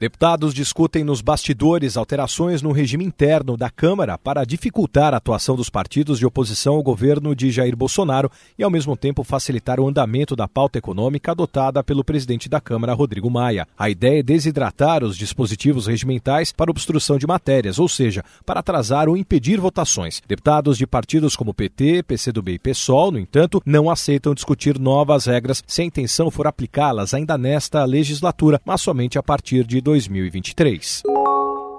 Deputados discutem nos bastidores alterações no regime interno da Câmara para dificultar a atuação dos partidos de oposição ao governo de Jair Bolsonaro e, ao mesmo tempo, facilitar o andamento da pauta econômica adotada pelo presidente da Câmara, Rodrigo Maia. A ideia é desidratar os dispositivos regimentais para obstrução de matérias, ou seja, para atrasar ou impedir votações. Deputados de partidos como PT, PCdoB e PSOL, no entanto, não aceitam discutir novas regras se a intenção for aplicá-las ainda nesta legislatura, mas somente a partir de 2023.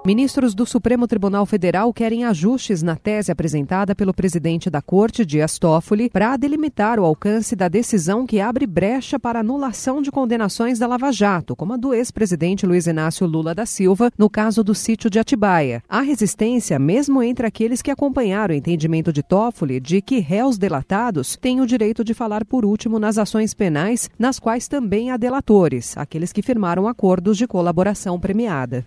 Ministros do Supremo Tribunal Federal querem ajustes na tese apresentada pelo presidente da Corte, Dias Toffoli, para delimitar o alcance da decisão que abre brecha para anulação de condenações da Lava Jato, como a do ex-presidente Luiz Inácio Lula da Silva, no caso do sítio de Atibaia. Há resistência, mesmo entre aqueles que acompanharam o entendimento de Toffoli de que réus delatados têm o direito de falar por último nas ações penais, nas quais também há delatores, aqueles que firmaram acordos de colaboração premiada.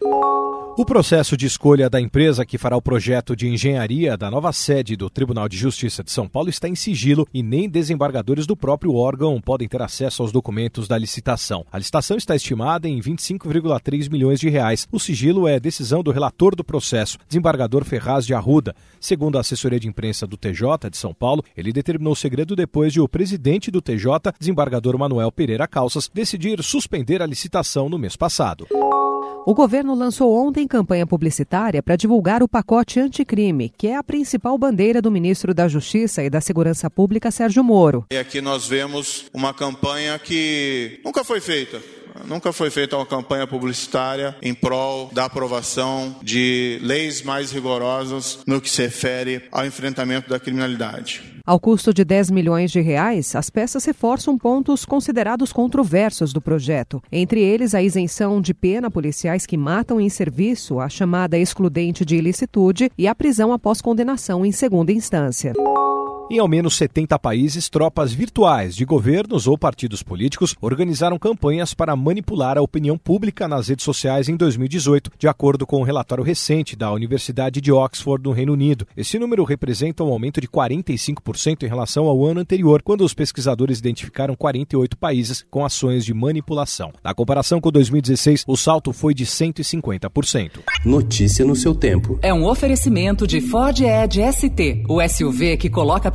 O processo de escolha da empresa que fará o projeto de engenharia da nova sede do Tribunal de Justiça de São Paulo está em sigilo e nem desembargadores do próprio órgão podem ter acesso aos documentos da licitação. A licitação está estimada em 25,3 milhões de reais. O sigilo é decisão do relator do processo, desembargador Ferraz de Arruda. Segundo a assessoria de imprensa do TJ de São Paulo, ele determinou o segredo depois de o presidente do TJ, desembargador Manuel Pereira Calças, decidir suspender a licitação no mês passado. O governo lançou ontem campanha publicitária para divulgar o pacote anticrime, que é a principal bandeira do ministro da Justiça e da Segurança Pública, Sérgio Moro. E aqui nós vemos uma campanha que nunca foi feita. Nunca foi feita uma campanha publicitária em prol da aprovação de leis mais rigorosas no que se refere ao enfrentamento da criminalidade. Ao custo de 10 milhões de reais, as peças reforçam pontos considerados controversos do projeto, entre eles a isenção de pena policiais que matam em serviço, a chamada excludente de ilicitude e a prisão após condenação em segunda instância. Em ao menos 70 países, tropas virtuais de governos ou partidos políticos organizaram campanhas para manipular a opinião pública nas redes sociais em 2018, de acordo com um relatório recente da Universidade de Oxford, no Reino Unido. Esse número representa um aumento de 45% em relação ao ano anterior, quando os pesquisadores identificaram 48 países com ações de manipulação. Na comparação com 2016, o salto foi de 150%. Notícia no seu tempo. É um oferecimento de Ford Edge ST, o SUV que coloca